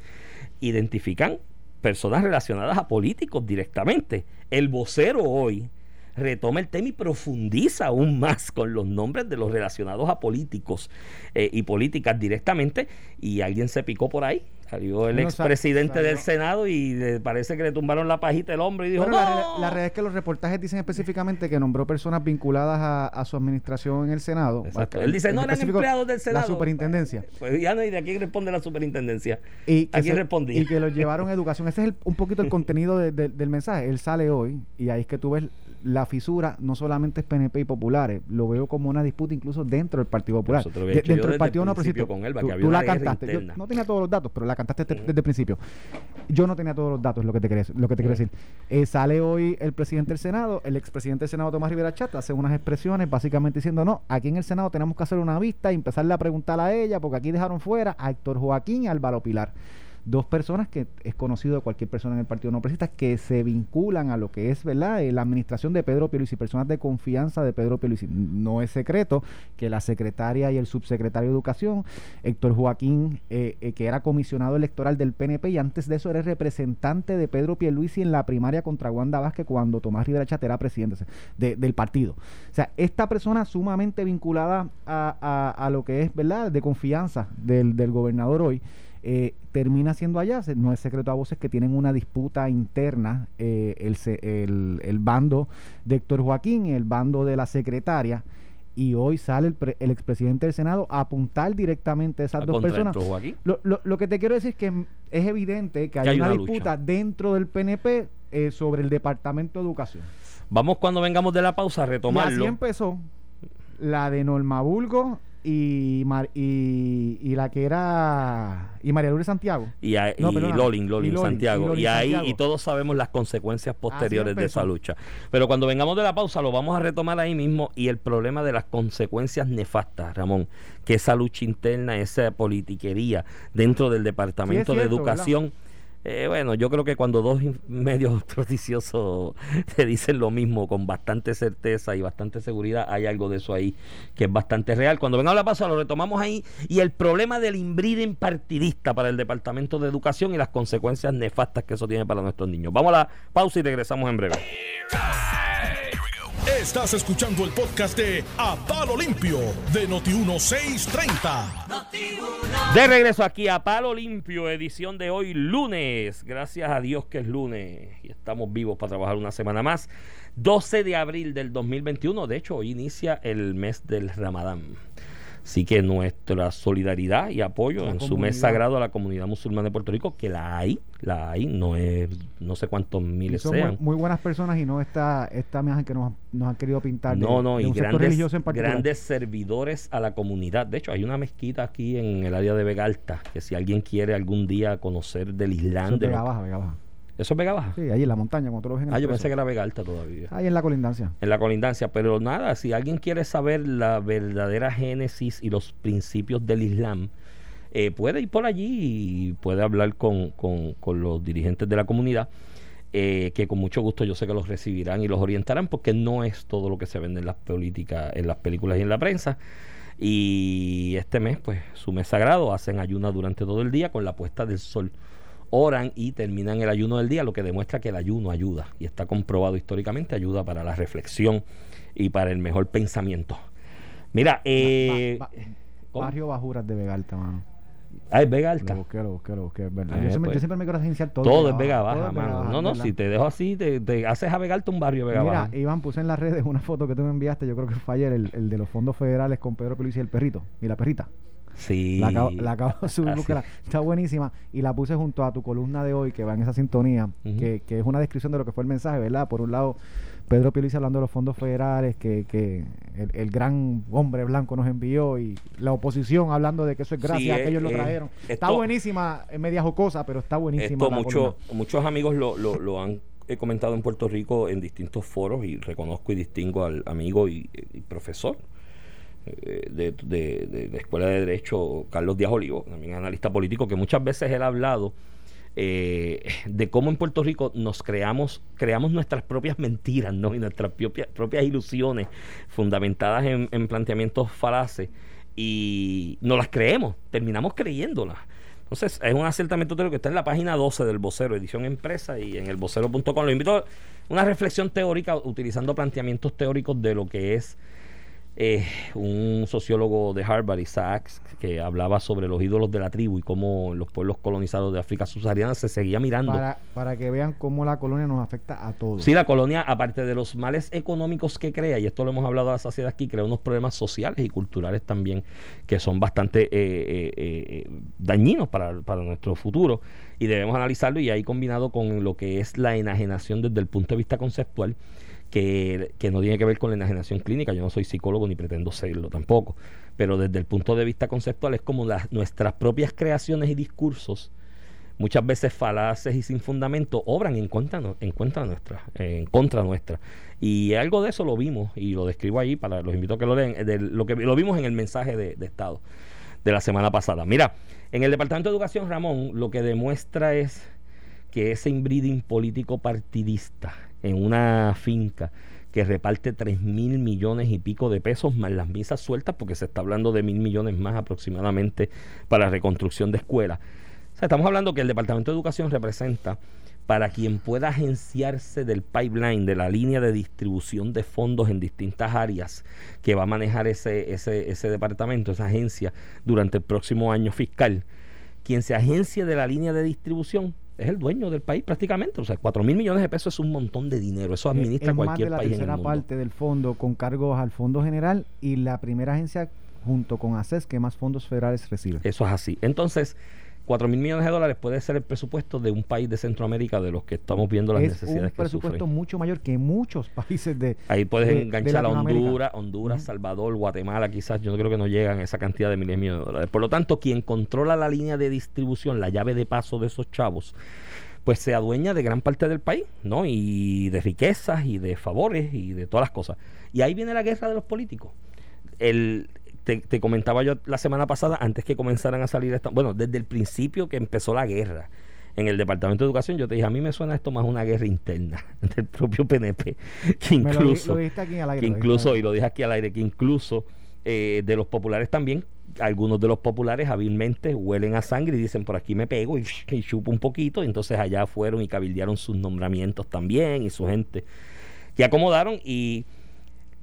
identifican personas relacionadas a políticos directamente. El vocero hoy retoma el tema y profundiza aún más con los nombres de los relacionados a políticos eh, y políticas directamente y alguien se picó por ahí. Salió el expresidente del Senado y le parece que le tumbaron la pajita el hombre y dijo, Bueno, la, "No". re- la realidad es que los reportajes dicen específicamente que nombró personas vinculadas a, a su administración en el Senado. Exacto. Él dice, no eran empleados del Senado. La superintendencia. Pues ya no hay de a quién responde la superintendencia. Y que ¿A quién se- respondía? Y que los llevaron a educación. Ese es el- un poquito el contenido de- de- del mensaje. Él sale hoy y ahí es que tú ves la fisura, no solamente es PNP y populares, lo veo como una disputa incluso dentro del Partido Popular. De- dentro del Partido no principio con él, para tú, que tú la cantaste. Yo no tenía todos los datos, pero la cantaste desde, Ujú. desde el principio. Yo no tenía todos los datos, lo que te quería, lo que te quiero decir. Eh, sale hoy el presidente del Senado, el expresidente del Senado, Tomás Rivera Chata, hace unas expresiones básicamente diciendo, no, aquí en el Senado tenemos que hacer una vista y empezarle a preguntar a ella, porque aquí dejaron fuera a Héctor Joaquín y a Álvaro Pilar. Dos personas que es conocido de cualquier persona en el Partido No Progresista que se vinculan a lo que es, ¿verdad?, eh, la administración de Pedro Pierluisi, personas de confianza de Pedro Pierluisi. No es secreto que la secretaria y el subsecretario de Educación, Héctor Joaquín, eh, eh, que era comisionado electoral del PNP y antes de eso era representante de Pedro Pierluisi en la primaria contra Wanda Vázquez cuando Tomás Rivera Chat era presidente del partido. O sea, esta persona sumamente vinculada a, lo que es, ¿verdad?, de confianza del, del gobernador hoy, eh, termina siendo allá. No es secreto a voces que tienen una disputa interna eh, el, el, bando de Héctor Joaquín y el bando de la secretaria. Y hoy sale el, el expresidente del Senado a apuntar directamente a esas dos personas. Lo, lo, que te quiero decir es que es evidente que hay, una, disputa dentro del PNP eh, sobre el Departamento de Educación. Vamos cuando vengamos de la pausa a retomarlo. Y así empezó la de Norma Bulgo y, y, la que era y María Lourdes Santiago. Y, Lolin, Santiago. y, ahí y todos sabemos las consecuencias posteriores de esa lucha. Pero cuando vengamos de la pausa lo vamos a retomar ahí mismo y el problema de las consecuencias nefastas Ramón que esa lucha interna esa politiquería dentro del departamento de educación eh, bueno, yo creo que cuando dos medios noticiosos te dicen lo mismo con bastante certeza y bastante seguridad, hay algo de eso ahí que es bastante real. Cuando venga la pausa lo retomamos ahí y el problema del inbreeding partidista para el Departamento de Educación y las consecuencias nefastas que eso tiene para nuestros niños. Vamos a la pausa y regresamos en breve. Estás escuchando el podcast de A Palo Limpio de Noti1630. de regreso aquí a Palo Limpio, edición de hoy lunes. Gracias a Dios que es lunes y estamos vivos para trabajar una semana más. 12 de abril del 2021. De hecho, hoy inicia el mes del Ramadán. Así que nuestra solidaridad y apoyo en su mes sagrado a la comunidad musulmana de Puerto Rico, que la hay, la hay, no es, no sé cuántos miles son sean. Muy, buenas personas y no esta, esta imagen que nos, nos han querido pintar. No, no, y grandes, grandes servidores a la comunidad. De hecho, hay una mezquita aquí en el área de Vega Alta, que si alguien quiere algún día conocer del Islam. de Vega Baja, Vega Baja. ¿Eso es Vega Baja? Sí, ahí en la montaña, como tú lo ves en Ah, yo pensé que era Vega Alta todavía. Ahí en la colindancia. En la colindancia, pero nada, si alguien quiere saber la verdadera génesis y los principios del Islam, eh, puede ir por allí y puede hablar con, los dirigentes de la comunidad, eh, que con mucho gusto yo sé que los recibirán y los orientarán, porque no es todo lo que se vende en las políticas, en las películas y en la prensa. Y este mes, pues, su mes sagrado, hacen ayuna durante todo el día con la puesta del sol oran y terminan el ayuno del día, lo que demuestra que el ayuno ayuda y está comprobado históricamente, ayuda para la reflexión y para el mejor pensamiento. Mira, eh, Barrio Bajuras de Vega Alta, mano. Ah, es Vega Alta. Lo lo es verdad. yo, siempre, pues, me quiero iniciar todo. Todo es Vega Baja, mano. no, no, si te dejo así, te, haces a Vega Alta un barrio Vega Baja. Mira, Iván, puse en las redes una foto que tú me enviaste, yo creo que fue ayer, el, el de los fondos federales con Pedro Pelici y el perrito. Y la perrita. Sí. La acabo, de subir, está buenísima. Y la puse junto a tu columna de hoy, que va en esa sintonía, que, que, es una descripción de lo que fue el mensaje, ¿verdad? Por un lado, Pedro Piolici hablando de los fondos federales que, que el, gran hombre blanco nos envió y la oposición hablando de que eso es gracias a que ellos lo eh, trajeron. está buenísima, es media jocosa, pero está buenísima. Esto muchos amigos lo, lo, lo han comentado en Puerto Rico en distintos foros y reconozco y distingo al amigo y profesor de, de, la Escuela de Derecho, Carlos Díaz Olivo, también analista político, que muchas veces él ha hablado eh, de cómo en Puerto Rico nos creamos, creamos nuestras propias mentiras ¿no? y nuestras propias, propias ilusiones fundamentadas en, planteamientos falaces y no las creemos, terminamos creyéndolas. Entonces, es un acertamiento lo que está en la página 12 del vocero, edición empresa y en el vocero.com. Lo invito a una reflexión teórica utilizando planteamientos teóricos de lo que es eh, un sociólogo de Harvard, Isaac, que hablaba sobre los ídolos de la tribu y cómo los pueblos colonizados de África subsahariana se seguía mirando. Para, para que vean cómo la colonia nos afecta a todos. Sí, la colonia, aparte de los males económicos que crea, y esto lo hemos hablado a la saciedad aquí, crea unos problemas sociales y culturales también que son bastante eh, eh, dañinos para, para nuestro futuro y debemos analizarlo y ahí combinado con lo que es la enajenación desde el punto de vista conceptual que, no tiene que ver con la enajenación clínica. Yo no soy psicólogo ni pretendo serlo tampoco. Pero desde el punto de vista conceptual es como las, nuestras propias creaciones y discursos, muchas veces falaces y sin fundamento, obran en contra, en contra nuestra. En contra nuestra. Y algo de eso lo vimos y lo describo ahí para los invito a que lo lean. De lo que lo vimos en el mensaje de, Estado. de la semana pasada. Mira, en el Departamento de Educación, Ramón, lo que demuestra es que ese inbreeding político partidista en una finca que reparte 3 mil millones y pico de pesos más las misas sueltas, porque se está hablando de mil millones más aproximadamente para la reconstrucción de escuelas. Estamos hablando que el Departamento de Educación representa para quien pueda agenciarse del pipeline, de la línea de distribución de fondos en distintas áreas que va a manejar ese, ese, ese departamento, esa agencia, durante el próximo año fiscal. Quien se agencie de la línea de distribución es el dueño del país prácticamente. O sea, 4 mil millones de pesos es un montón de dinero. Eso administra cualquier país en el mundo. parte del fondo con cargos al Fondo General y la primera agencia junto con ACES que más fondos federales recibe. Eso es así. Entonces, 4 mil millones de dólares puede ser el presupuesto de un país de Centroamérica de los que estamos viendo las necesidades que sufren. un presupuesto mucho mayor que muchos países de Ahí puedes enganchar a Honduras, Honduras, Salvador, Guatemala, quizás yo creo que no llegan a esa cantidad de miles de millones de dólares. Por lo tanto, quien controla la línea de distribución, la llave de paso de esos chavos, pues se adueña de gran parte del país, ¿no? Y de riquezas y de favores y de todas las cosas. Y ahí viene la guerra de los políticos. El, te, comentaba yo la semana pasada, antes que comenzaran a salir, esta, bueno, desde el principio que empezó la guerra en el Departamento de Educación, yo te dije, a mí me suena esto más una guerra interna del propio PNP, que incluso, que incluso, y lo dije aquí al aire, que incluso eh, de los populares también, algunos de los populares hábilmente huelen a sangre y dicen por aquí me pego y, y chupo un poquito, y entonces allá fueron y cabildearon sus nombramientos también y su gente que acomodaron y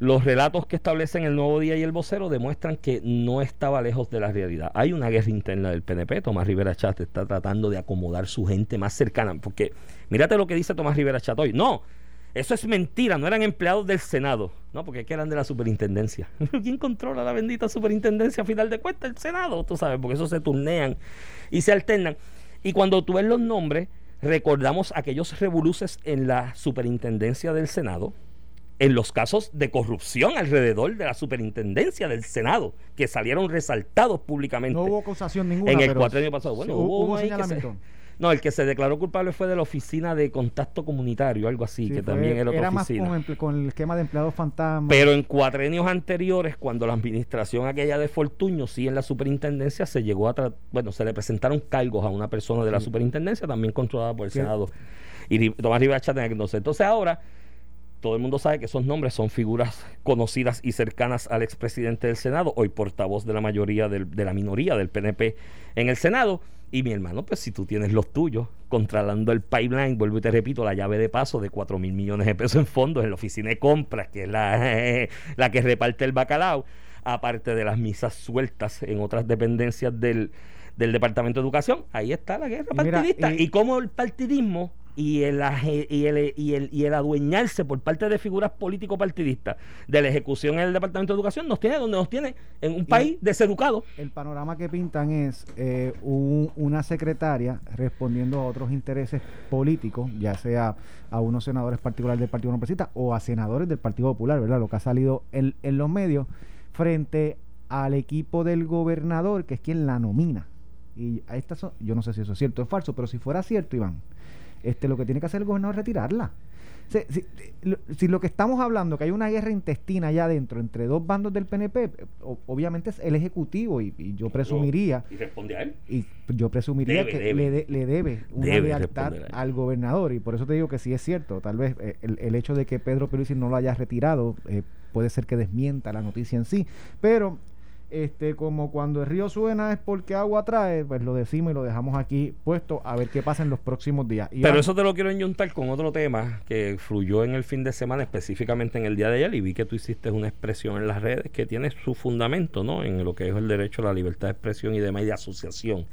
los relatos que establecen el Nuevo Día y el Vocero demuestran que no estaba lejos de la realidad. Hay una guerra interna del PNP. Tomás Rivera Chat está tratando de acomodar su gente más cercana. Porque mírate lo que dice Tomás Rivera Chat hoy. No, eso es mentira. No eran empleados del Senado. No, porque que eran de la superintendencia. ¿Quién controla la bendita superintendencia a final de cuentas? El Senado, tú sabes, porque eso se turnean y se alternan. Y cuando tú ves los nombres, recordamos aquellos revoluces en la superintendencia del Senado en los casos de corrupción alrededor de la superintendencia del Senado, que salieron resaltados públicamente. No hubo acusación ninguna. En el cuatro años pasado. Bueno, hubo, señalamiento. no, el que se declaró culpable fue de la oficina de contacto comunitario, algo así, que también era otra era oficina. Más con, el esquema de empleados fantasma. Pero en cuatrenios anteriores, cuando la administración aquella de Fortuño, sí en la superintendencia, se llegó a. Bueno, se le presentaron cargos a una persona de la superintendencia, también controlada por el Senado. Y Tomás Rivera entonces. Entonces ahora todo el mundo sabe que esos nombres son figuras conocidas y cercanas al expresidente del Senado, hoy portavoz de la mayoría de la minoría del PNP en el Senado. Y mi hermano, pues si tú tienes los tuyos, controlando el pipeline, vuelvo y te repito, la llave de paso de 4 mil millones de pesos en fondos en la oficina de compras, que es la, la que reparte el bacalao, aparte de las misas sueltas en otras dependencias del, Departamento de Educación, ahí está la guerra partidista. y cómo el partidismo y el, y el, y el, y el adueñarse por parte de figuras político-partidistas de la ejecución en el Departamento de Educación nos tiene donde nos tiene en un país deseducado. El panorama que pintan es eh, una secretaria respondiendo a otros intereses políticos, ya sea a unos senadores particulares del Partido Progresista o a senadores del Partido Popular, ¿verdad? Lo que ha salido en, en los medios frente al equipo del gobernador, que es quien la nomina. Y a estas yo no sé si eso es cierto o es falso, pero si fuera cierto, Iván, este, lo que tiene que hacer el gobernador es retirarla. Si, lo que estamos hablando, que hay una guerra intestina allá adentro entre dos bandos del PNP, obviamente es el Ejecutivo y, yo presumiría... ¿Y responde a él? Y yo presumiría que Le, debe una lealtad al gobernador. Y por eso te digo que sí es cierto, tal vez eh, el, hecho de que Pedro Pierluisi no lo haya retirado eh, puede ser que desmienta la noticia en sí, pero este, como cuando el río suena es porque agua trae, pues lo decimos y lo dejamos aquí puesto a ver qué pasa en los próximos días. Pero eso te lo quiero enyuntar con otro tema que fluyó en el fin de semana, específicamente en el día de ayer, y vi que tú hiciste una expresión en las redes que tiene su fundamento, ¿no? En lo que es el derecho a la libertad de expresión y de de asociación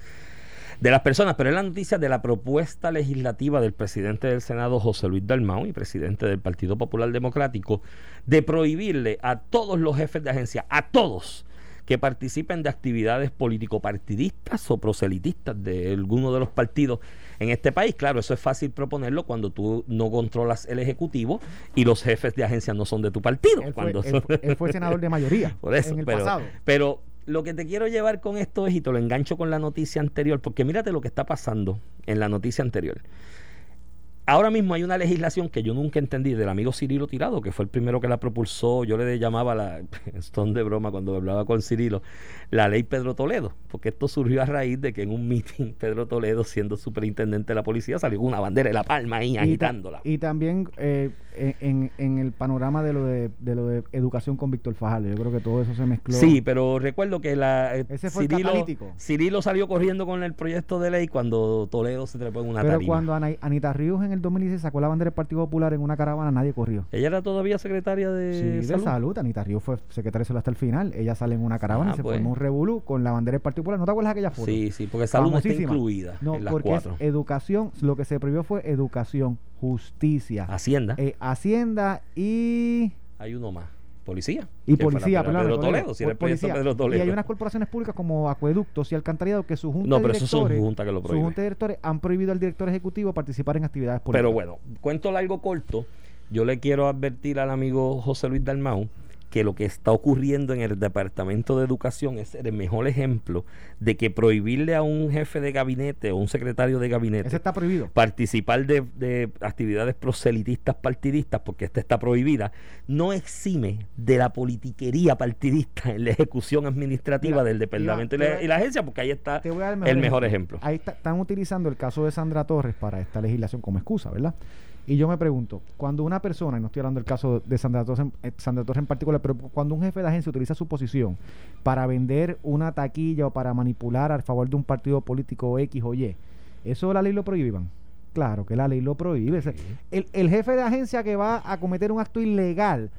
de las personas, pero es la noticia de la propuesta legislativa del presidente del Senado, José Luis Dalmau, y presidente del Partido Popular Democrático, de prohibirle a todos los jefes de agencia, a todos, que participen de actividades político-partidistas o proselitistas de alguno de los partidos en este país. Claro, eso es fácil proponerlo cuando tú no controlas el Ejecutivo y los jefes de agencia no son de tu partido. Él fue, cuando él, fue senador de mayoría Por eso, en el pero, pasado. Pero lo que te quiero llevar con esto es, y te lo engancho con la noticia anterior, porque mírate lo que está pasando en la noticia anterior ahora mismo hay una legislación que yo nunca entendí del amigo Cirilo Tirado, que fue el primero que la propulsó. Yo le llamaba la, son de broma cuando hablaba con Cirilo, la ley Pedro Toledo, porque esto surgió a raíz de que en un meeting Pedro Toledo, siendo superintendente de la policía, salió con una bandera de la palma ahí agitándola. Y, también eh, en, en, el panorama de lo de, de, lo de educación con Víctor Fajardo, yo creo que todo eso se mezcló. Sí, pero recuerdo que la, eh, Ese fue Cirilo, Cirilo salió corriendo con el proyecto de ley cuando Toledo se trepó en una Pero cuando Anita Ríos en el 2016 sacó la bandera del Partido Popular en una caravana, nadie corrió. Ella era todavía secretaria de, sí, salud? de salud. Anita Ríos fue secretaria de salud hasta el final. Ella sale en una caravana y ah, se pues. formó un revolú con la bandera del Partido Popular. ¿No te acuerdas de aquella foto? Sí, sí, porque salud no está incluida no, en las porque cuatro. Es educación, lo que se prohibió fue educación, justicia. Hacienda. Eh, hacienda y... Hay uno más policía. Y policía, pero Pedro Toledo, si policía. Pedro Toledo. Y hay unas corporaciones públicas como Acueductos y Alcantarillado que su junta no, pero de directores, eso junta que lo su junta de directores han prohibido al director ejecutivo participar en actividades políticas. Pero bueno, cuento largo corto, yo le quiero advertir al amigo José Luis Dalmau que lo que está ocurriendo en el Departamento de Educación es el mejor ejemplo de que prohibirle a un jefe de gabinete o un secretario de gabinete está prohibido. participar de, actividades proselitistas partidistas, porque esta está prohibida, no exime de la politiquería partidista en la ejecución administrativa del departamento y, la, agencia, porque ahí está el mejor, ejemplo. Ahí están utilizando el caso de Sandra Torres para esta legislación como excusa, ¿verdad? Y yo me pregunto, cuando una persona, y no estoy hablando del caso de Sandra Torres, en, eh, Sandra Torres en particular, pero cuando un jefe de agencia utiliza su posición para vender una taquilla o para manipular a favor de un partido político X o Y, ¿eso la ley lo prohíban? Claro que la ley lo prohíbe. El, el jefe de agencia que va a cometer un acto ilegal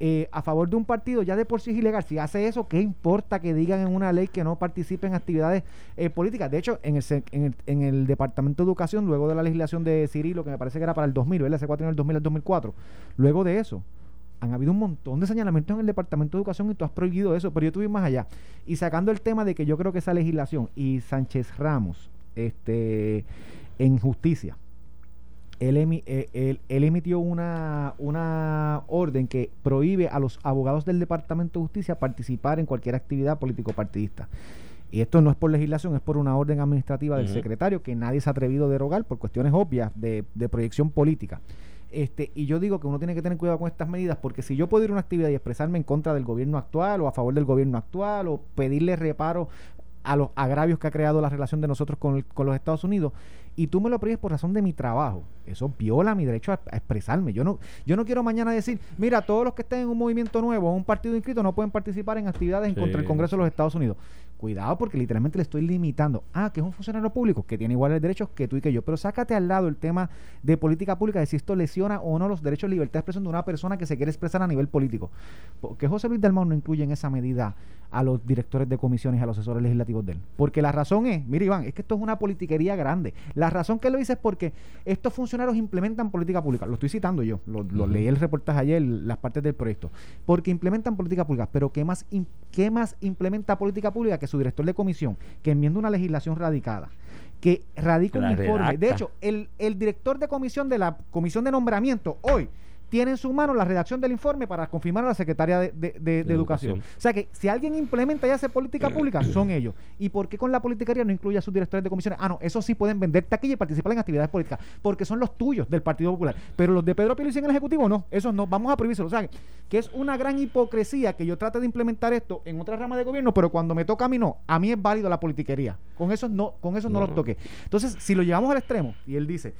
eh, a favor de un partido ya de por sí es ilegal. Si hace eso, ¿qué importa que digan en una ley que no participe en actividades eh, políticas? De hecho, en el, en, el, en el Departamento de Educación, luego de la legislación de Cirilo, que me parece que era para el 2000, ¿verdad? Ese cuatro en el 2000 al 2004, luego de eso, han habido un montón de señalamientos en el Departamento de Educación y tú has prohibido eso, pero yo tuve más allá. Y sacando el tema de que yo creo que esa legislación y Sánchez Ramos, este, en justicia, eh, él, él, emitió una, una orden que prohíbe a los abogados del Departamento de Justicia participar en cualquier actividad político-partidista. Y esto no es por legislación, es por una orden administrativa del secretario que nadie se ha atrevido a derogar por cuestiones obvias de, de, proyección política. Este, y yo digo que uno tiene que tener cuidado con estas medidas porque si yo puedo ir a una actividad y expresarme en contra del gobierno actual o a favor del gobierno actual o pedirle reparo a los agravios que ha creado la relación de nosotros con, con los Estados Unidos, y tú me lo prohíbes por razón de mi trabajo. Eso viola mi derecho a, expresarme. Yo no, yo no quiero mañana decir, mira, todos los que estén en un movimiento nuevo o un partido inscrito no pueden participar en actividades en contra del Congreso de los Estados Unidos. Cuidado porque literalmente le estoy limitando. Ah, que es un funcionario público que tiene iguales derechos que tú y que yo. Pero sácate al lado el tema de política pública, de si esto lesiona o no los derechos de libertad de expresión de una persona que se quiere expresar a nivel político. Porque José Luis Dalmau no incluye en esa medida a los directores de comisiones y a los asesores legislativos de él. Porque la razón es, mira Iván, es que esto es una politiquería grande. La razón que lo dice es porque estos funcionarios implementan política pública. Lo estoy citando yo, lo, leí el reportaje ayer, las partes del proyecto. Porque implementan política pública. Pero ¿qué más, ¿qué más implementa política pública que su director de comisión, que enmienda una legislación radicada? que radica un informe. De hecho, el, el director de comisión de la comisión de nombramiento hoy tiene en su mano la redacción del informe para confirmar a la secretaria de, educación. O sea que si alguien implementa y hace política pública, son ellos. ¿Y por qué con la politicaría no incluye a sus directores de comisiones? Ah, no, eso sí pueden vender taquilla y participar en actividades políticas, porque son los tuyos del Partido Popular. Pero los de Pedro Pérez en el Ejecutivo, no, esos no, vamos a prohibirse O sea, que es una gran hipocresía que yo trate de implementar esto en otra rama de gobierno, pero cuando me toca a mí no. A mí es válido la politiquería. Con eso no, con eso no, no los toqué. Entonces, si lo llevamos al extremo, y él dice,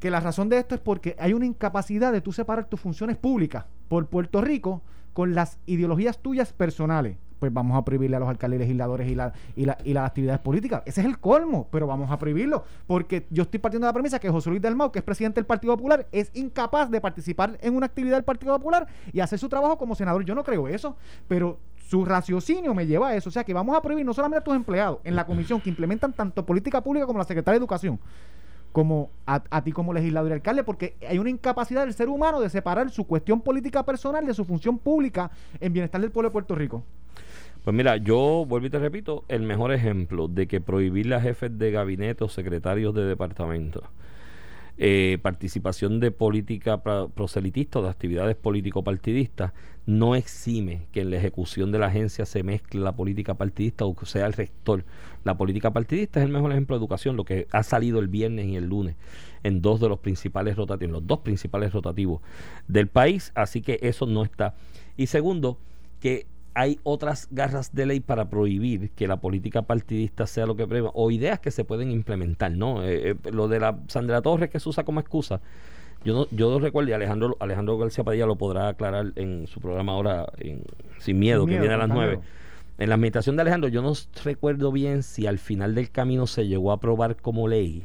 que la razón de esto es porque hay una incapacidad de tú separar tus funciones públicas por Puerto Rico con las ideologías tuyas personales. Pues vamos a prohibirle a los alcaldes legisladores y, la, y, la, y las actividades políticas. Ese es el colmo, pero vamos a prohibirlo. Porque yo estoy partiendo de la premisa que José Luis Dalmau, que es presidente del Partido Popular, es incapaz de participar en una actividad del Partido Popular y hacer su trabajo como senador. Yo no creo eso, pero su raciocinio me lleva a eso. O sea que vamos a prohibir no solamente a tus empleados en la comisión que implementan tanto política pública como la Secretaría de Educación como a, ti como legislador y alcalde, porque hay una incapacidad del ser humano de separar su cuestión política personal de su función pública en bienestar del pueblo de Puerto Rico. Pues mira, yo vuelvo y te repito, el mejor ejemplo de que prohibirle a jefes de gabinete o secretarios de departamento eh, participación de política proselitista o de actividades político-partidistas no exime que en la ejecución de la agencia se mezcle la política partidista o sea el rector. La política partidista es el mejor ejemplo de educación, lo que ha salido el viernes y el lunes en dos de los principales rotativos, los dos principales rotativos del país, así que eso no está. Y segundo, que hay otras garras de ley para prohibir que la política partidista sea lo que prueba o ideas que se pueden implementar, ¿no? Eh, eh, lo de la Sandra Torres que se usa como excusa. Yo no, yo recuerdo, y Alejandro, Alejandro García Padilla lo podrá aclarar en su programa ahora en Sin Miedo, que viene a las nueve. En la meditación de Alejandro, yo no recuerdo bien si al final del camino se llegó a aprobar como ley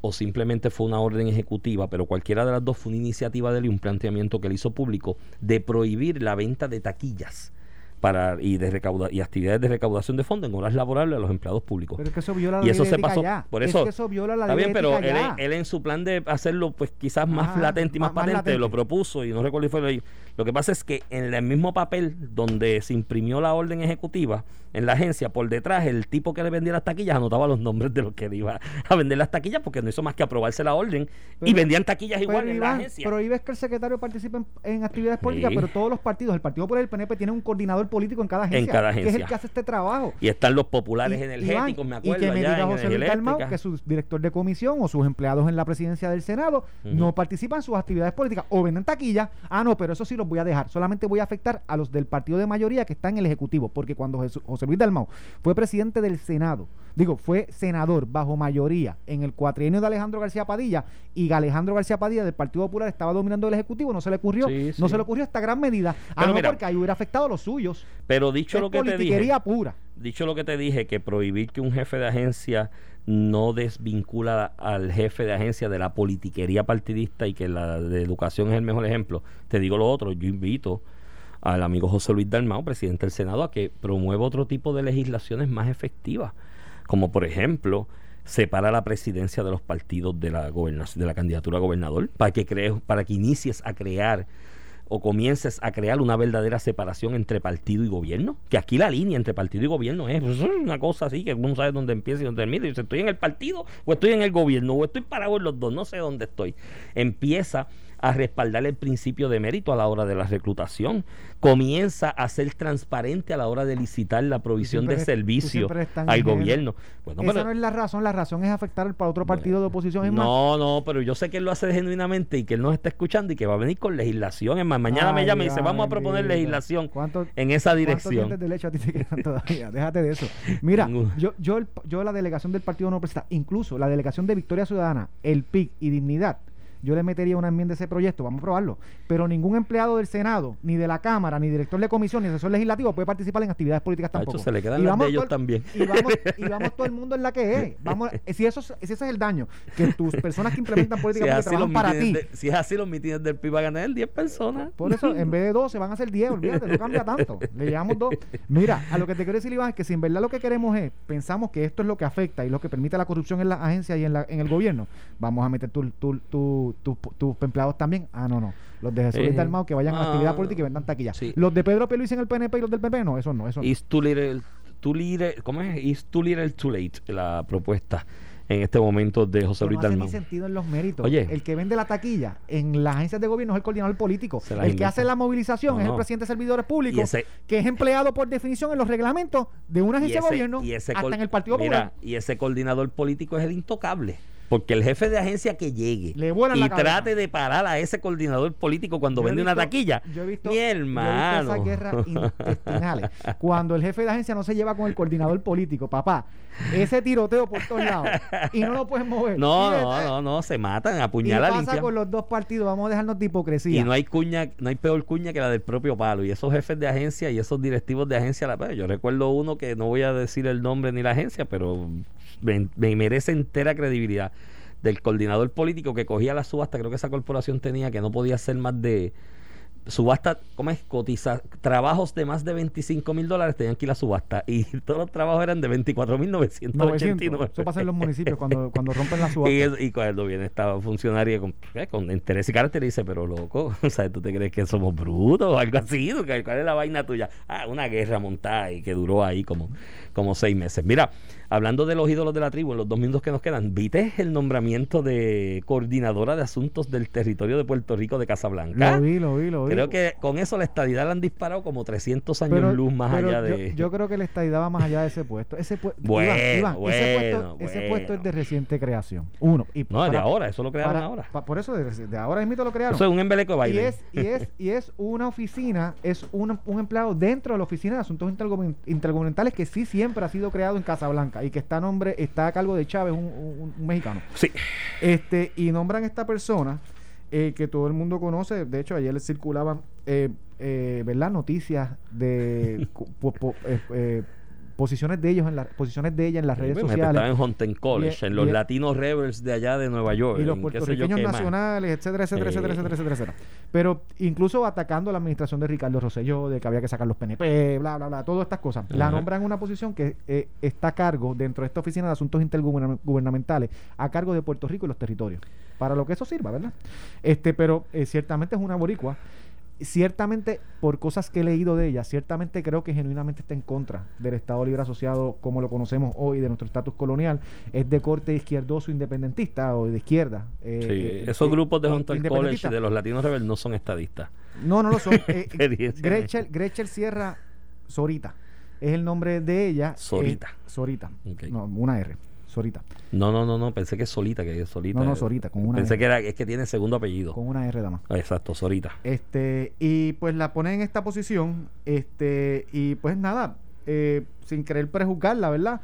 o simplemente fue una orden ejecutiva, pero cualquiera de las dos fue una iniciativa de él y un planteamiento que él hizo público de prohibir la venta de taquillas para y de recauda, y actividades de recaudación de fondos en horas laborables a los empleados públicos. Pero es que eso viola la y eso se pasó por eso. Es que eso viola la está bien, pero él, él, en su plan de hacerlo pues quizás más latente y más, patente lo propuso y no recuerdo fue lo, lo que pasa es que en el mismo papel donde se imprimió la orden ejecutiva en la agencia por detrás el tipo que le vendía las taquillas anotaba los nombres de los que iba a vender las taquillas porque no hizo más que aprobarse la orden y vendían taquillas igual en la agencia. Prohíbes que el secretario participe en, actividades políticas, pero todos los partidos, el Partido por el PNP tiene un coordinador político en cada agencia. En cada agencia. Que es el que hace este trabajo. Y están los populares energéticos, me acuerdo. Y que me diga José Luis Dalmau que su director de comisión o sus empleados en la presidencia del Senado no participan en sus actividades políticas o venden taquillas. Ah, no, pero eso sí los voy a dejar. Solamente voy a afectar a los del partido de mayoría que están en el Ejecutivo. Porque cuando José Luis Dalmau fue presidente del Senado, digo, fue senador bajo mayoría en el cuatrienio de Alejandro García Padilla y Alejandro García Padilla del Partido Popular estaba dominando el Ejecutivo, no se le ocurrió, no se le ocurrió esta gran medida. Ah, no, porque ahí hubiera afectado a los suyos. Pero dicho lo que te dije. pura. Dicho lo que te dije, que prohibir que un jefe de agencia no desvincula al jefe de agencia de la politiquería partidista y que la de educación es el mejor ejemplo. Te digo lo otro, yo invito al amigo José Luis Dalmao, presidente del Senado, a que promueva otro tipo de legislaciones más efectivas, como por ejemplo separa la presidencia de los partidos de la gobernación, de la candidatura a gobernador, para que crees, para que inicies a crear o comiences a crear una verdadera separación entre partido y gobierno, que aquí la línea entre partido y gobierno es una cosa así que uno sabe dónde empieza y dónde termina, y si estoy en el partido o estoy en el gobierno o estoy parado en los dos, no sé dónde estoy. Empieza a respaldar el principio de mérito a la hora de la reclutación, comienza a ser transparente a la hora de licitar la provisión de servicio al gobierno. Bueno, Esa no es la razón, la razón es afectar para otro partido de oposición. no, no, pero yo sé que él lo hace genuinamente y que él nos está escuchando y que va a venir con legislación. Es más, mañana me llama y dice, vamos a proponer legislación en esa dirección. de leche a ti te quedan todavía? Déjate de eso. Mira, yo, yo, yo la delegación del Partido No Presenta, incluso la delegación de Victoria Ciudadana, el PIC y Dignidad, yo le metería una enmienda a ese proyecto, vamos a probarlo. Pero ningún empleado del Senado, ni de la Cámara, ni director de comisión, ni asesor legislativo puede participar en actividades políticas tampoco. se le quedan las de ellos también. Y vamos, y vamos todo el mundo en la que es. Vamos, si, eso, si ese es el daño, que tus personas que implementan políticas si trabajan para ti. si es así, los mitines del PIB van a ganar 10 personas. Por eso, en vez de 12, van a ser 10, olvídate, no cambia tanto. Le llevamos dos. Mira, a lo que te quiero decir, Iván, es que si en verdad lo que queremos es, pensamos que esto es lo que afecta y lo que permite la corrupción en la agencia y en, la, en el gobierno, vamos a meter tus tu, tu, tu, empleados también. Ah, no, no. Los de Jesús eh, Dalmau que vayan a actividad ah, política y vendan taquilla. Los de Pedro Pérez en el PNP y los del PP, no, eso no. Eso no. Is too little, too little, ¿Cómo es? Is too little too late la propuesta en este momento de José Luis no Dalmau. No tiene sentido en los méritos. Oye, el que vende la taquilla en las agencias de gobierno es el coordinador político. El que hace la movilización es el presidente de servidores públicos, que es empleado por definición en los reglamentos de una agencia de gobierno hasta en el Partido Popular. Y ese coordinador político es el intocable. Porque el jefe de agencia que llegue y trate de parar a ese coordinador político cuando vende una taquilla, yo he visto, mi hermano. esas guerras intestinales. cuando el jefe de agencia no se lleva con el coordinador político, papá, ese tiroteo por todos lados y no lo pueden mover. No, no, no, no, se matan, apuñalan. ¿Qué pasa con los dos partidos? Vamos a dejarnos de hipocresía. Y no hay cuña, no hay peor cuña que la del propio palo. Y esos jefes de agencia y esos directivos de agencia, yo recuerdo uno que no voy a decir el nombre ni la agencia, pero me, merece entera credibilidad del coordinador político que cogía la subasta, creo que esa corporación tenía que no podía ser más de subasta, ¿cómo es? Cotiza, trabajos de más de 25 mil dólares tenían que ir a subasta y todos los trabajos eran de 24 mil 989. Eso pasa en los municipios cuando, cuando rompen la subasta. Y, cuando viene esta funcionaria con, con interés y carácter y dice, pero loco, o sea, ¿tú te crees que somos brutos o algo así? ¿Cuál es la vaina tuya? Ah, una guerra montada y que duró ahí como, como seis meses. Mira, hablando de los ídolos de la tribu, en los dos minutos que nos quedan, ¿viste el nombramiento de coordinadora de asuntos del territorio de Puerto Rico de Casablanca? Lo vi, lo vi, lo vi. Creo que con eso la estadidad la han disparado como 300 años luz más pero allá yo- de... Yo, creo que la estadidad va más allá de ese puesto. Ese, pue- Bueno, Iván, Iván, ese, bueno, puesto, ese bueno. puesto es de reciente creación. Uno. Y no, es de para- ahora, eso lo crearon para- ahora. pa- por eso de, de ahora mismo lo crearon. Eso es un embeleco de y baile. es, y es y es una oficina, es un, un empleado dentro de la oficina de asuntos intergubernamentales que sí siempre ha sido creado en Casablanca y que está a nombre está a cargo de Chávez, un, un- un mexicano. Sí. Este y nombran a esta persona eh, que todo el mundo conoce. De hecho, ayer circulaban, eh, eh, ¿verdad? Noticias de po- po- eh, posiciones de ellos en las posiciones de ella en las redes Pues, sociales. Estaba en Huntington College, Y- en los y- Latinos Rebels de allá de Nueva York. y los puertorriqueños qué más. nacionales, etcétera, etcétera, Sí. etcétera, etcétera, etcétera, etcétera. Pero incluso atacando a la administración de Ricardo Rosselló, de que había que sacar los PNP, bla, bla, bla, todas estas cosas. La nombran una posición que eh, está a cargo dentro de esta oficina de asuntos intergubernamentales, a cargo de Puerto Rico y los territorios. Para lo que eso sirva, ¿verdad? Este, pero eh, ciertamente es una boricua. Ciertamente, por cosas que he leído de ella, ciertamente creo que genuinamente está en contra del Estado Libre Asociado como lo conocemos hoy, de nuestro estatus colonial. Es de corte izquierdoso independentista o de izquierda. eh, Sí, eh, esos eh, grupos de Hunter College de los Latinos Rebels no son estadistas. No, no lo son. Gretchen, Gretchen Sierra Sorita. Es el nombre de ella. Sorita. Sorita. No, una R. Sorita. No, no, no, no, pensé que es Solita, que es Solita. No, no, Sorita, con una Pensé R. que era, es que tiene segundo apellido. Con una R, dama. Exacto, Sorita. Este, y pues la ponen en esta posición, este, y pues nada, eh, sin querer prejuzgarla, ¿verdad?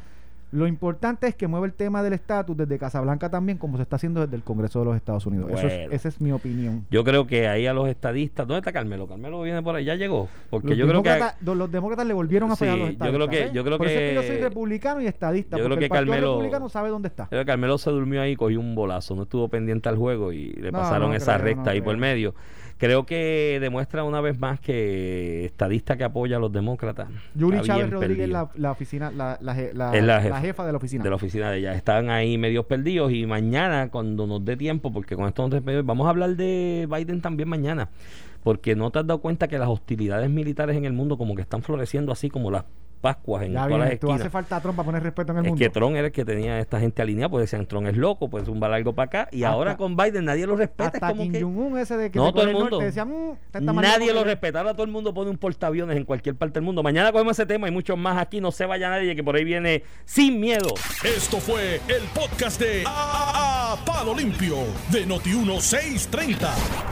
Lo importante es que mueve el tema del estatus desde Casablanca también, como se está haciendo desde el Congreso de los Estados Unidos. Eso es- esa es mi opinión. Yo creo que ahí a los estadistas. ¿Dónde está Carmelo? Carmelo viene por ahí, ya llegó. Porque Los yo creo que. los demócratas le volvieron a Sí, fallar a los yo estadistas. creo que- ¿eh? yo creo Por eso es que yo que- soy republicano y estadista. yo creo porque que el Partido Carmelo- republicano sabe dónde está. Que Carmelo se durmió ahí y cogió un bolazo. No estuvo pendiente al juego y le No, pasaron no esa creo, recta no ahí por creo. medio. Creo que demuestra una vez más que estadista que apoya a los demócratas. Yuri Chávez Rodríguez, la, la oficina, la, la, la- jefa. jefa. de la oficina. de la oficina de ella. Están ahí medios perdidos y mañana, cuando nos dé tiempo, porque con esto nos vamos a hablar de Biden también mañana. Porque no te has dado cuenta que las hostilidades militares en el mundo como que están floreciendo así como las Pascuas en ya todas las viene, tú esquinas. hace falta a Trump para poner respeto en el Es mundo. que Tron era el que tenía a esta gente alineada, pues decían Tron es loco, pues zumbar algo para acá. Y Hasta- ahora con Biden nadie lo respeta. es Hasta como Kim que Jong-un ese de que No, todo el mundo. Norte decía, "Mm, este está más nadie lo respeta. Ahora todo el mundo pone un portaaviones en cualquier parte del mundo. Mañana cogemos ese tema y muchos más aquí. No se vaya nadie, que por ahí viene sin miedo. Esto fue el podcast de A, A- Palo Limpio de Noti1630.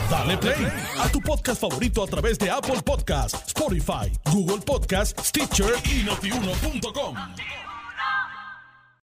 Dale play a tu podcast favorito a través de Apple Podcasts, Spotify, Google Podcasts, Stitcher y notiuno.com.